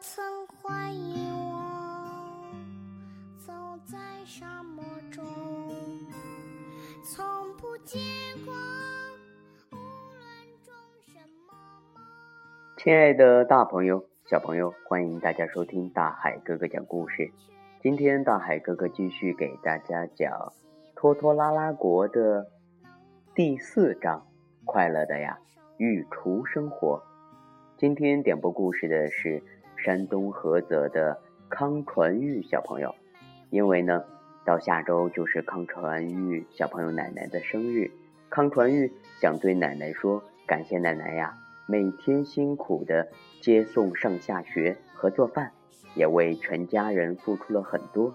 曾怀疑我，走在沙漠中，从不结果。无论种什么梦。亲爱的大朋友、小朋友，欢迎大家收听大海哥哥讲故事。今天大海哥哥继续给大家讲《拖拖拉拉国》的第四章《快乐的呀御厨生活》。今天点播故事的是山东菏泽的康传玉小朋友。因为呢，到下周就是康传玉小朋友奶奶的生日，康传玉想对奶奶说，感谢奶奶呀，每天辛苦的接送上下学和做饭。也为全家人付出了很多，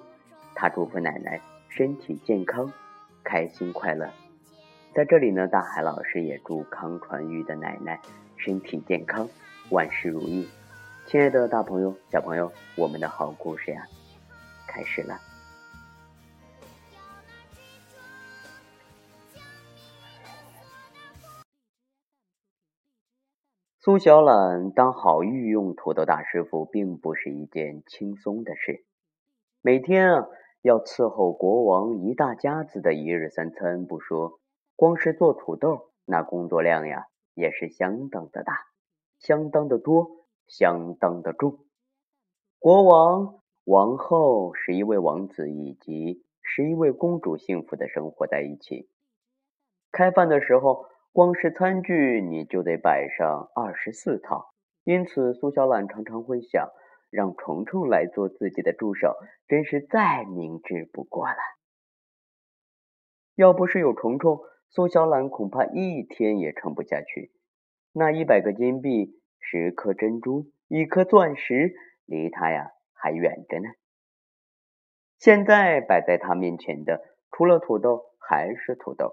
他祝福奶奶身体健康、开心快乐。在这里呢，大海老师也祝康传玉的奶奶身体健康、万事如意。亲爱的大朋友、小朋友，我们的好故事呀，开始了。苏小懒当好御用土豆大师傅，并不是一件轻松的事。每天啊，要伺候国王一大家子的一日三餐不说，光是做土豆，那工作量呀，也是相当的大，相当的多，相当的重。国王、王后、十一位王子以及十一位公主幸福的生活在一起。开饭的时候。光是餐具你就得摆上二十四套，因此苏小懒常常会想，让虫虫来做自己的助手，真是再明智不过了。要不是有虫虫，苏小懒恐怕一天也撑不下去。那一百个金币、十颗珍珠、一颗钻石，离他呀还远着呢。现在摆在他面前的，除了土豆，还是土豆。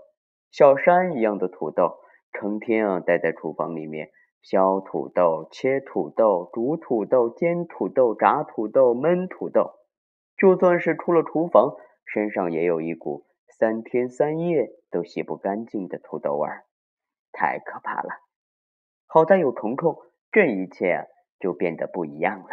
小山一样的土豆，成天啊待在厨房里面，削土豆、切土豆、煮土豆、煎土豆、炸土豆、焖土豆。就算是出了厨房，身上也有一股三天三夜都洗不干净的土豆味儿，太可怕了。好在有虫虫，这一切就变得不一样了。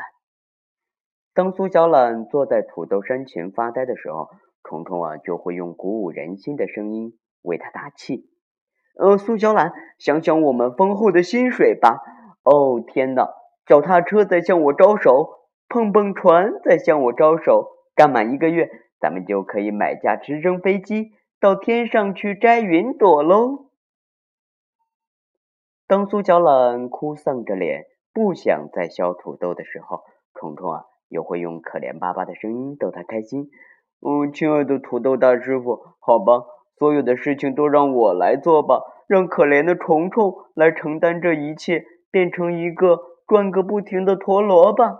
当苏小懒坐在土豆山前发呆的时候，虫虫啊就会用鼓舞人心的声音。为他打气，呃，苏小懒，想想我们丰厚的薪水吧。哦，天哪！脚踏车在向我招手，碰碰船在向我招手。干满一个月，咱们就可以买架直升飞机到天上去摘云朵喽。当苏小懒哭丧着脸，不想再削土豆的时候，虫虫啊，又会用可怜巴巴的声音逗他开心。嗯，亲爱的土豆大师傅，好吧。所有的事情都让我来做吧，让可怜的虫虫来承担这一切，变成一个转个不停的陀螺吧。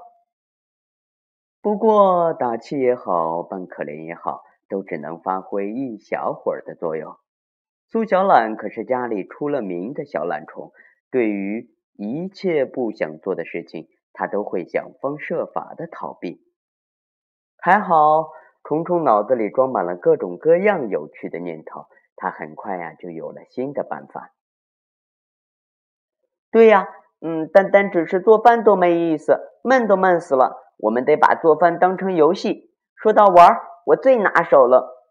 不过打气也好，扮可怜也好，都只能发挥一小会儿的作用。苏小懒可是家里出了名的小懒虫，对于一切不想做的事情，他都会想方设法的逃避。还好。虫虫脑子里装满了各种各样有趣的念头，他很快呀就有了新的办法。对呀，嗯，单单只是做饭都没意思，闷都闷死了。我们得把做饭当成游戏。说到玩，我最拿手了。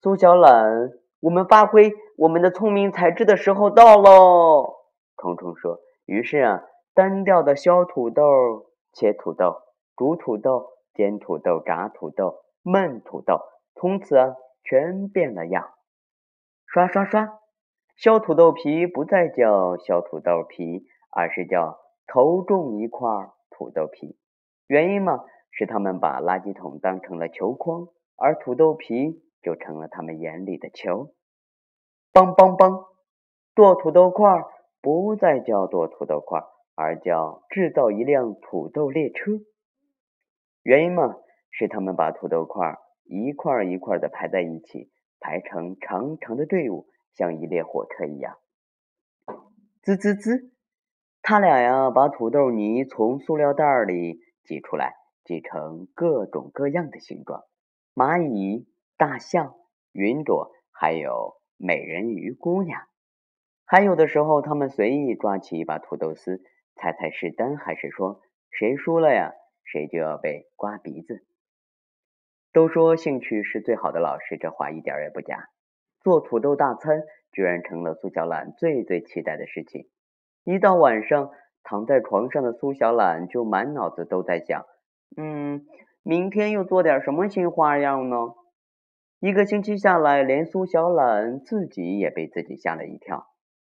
苏小懒，我们发挥我们的聪明才智的时候到喽。虫虫说。于是啊，单调的削土豆、切土豆、煮土豆。煎土豆、炸土豆、焖土豆，从此啊全变了样。刷刷刷，削土豆皮不再叫削土豆皮，而是叫头重一块土豆皮。原因嘛，是他们把垃圾桶当成了球筐，而土豆皮就成了他们眼里的球。梆梆梆，剁土豆块不再叫剁土豆块，而叫制造一辆土豆列车。原因嘛，是他们把土豆块一块一块的排在一起，排成长长的队伍，像一列火车一样。滋滋滋，他俩呀，把土豆泥从塑料袋里挤出来，挤成各种各样的形状：蚂蚁、大象、云朵，还有美人鱼姑娘。还有的时候，他们随意抓起一把土豆丝，猜猜是单还是双。谁输了呀，谁就要被刮鼻子。都说兴趣是最好的老师，这话一点也不假。做土豆大餐居然成了苏小懒最最期待的事情。一到晚上，躺在床上的苏小懒就满脑子都在想：嗯，明天又做点什么新花样呢？一个星期下来，连苏小懒自己也被自己吓了一跳。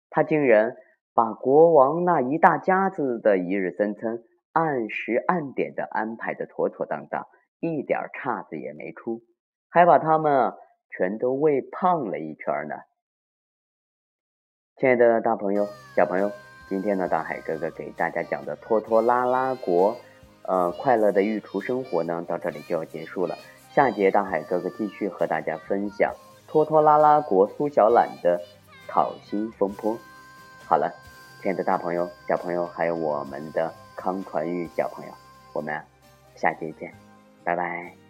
他竟然把国王那一大家子的一日三餐按时按点的安排的妥妥当当，一点岔子也没出，还把他们全都喂胖了一圈呢。亲爱的大朋友、小朋友，今天呢，大海哥哥给大家讲的拖拖拉拉国，呃，快乐的御厨生活呢，到这里就要结束了。下节大海哥哥继续和大家分享拖拖拉拉国苏小懒的讨薪风波。好了，亲爱的大朋友、小朋友，还有我们的康传玉小朋友，我们下节见，拜拜。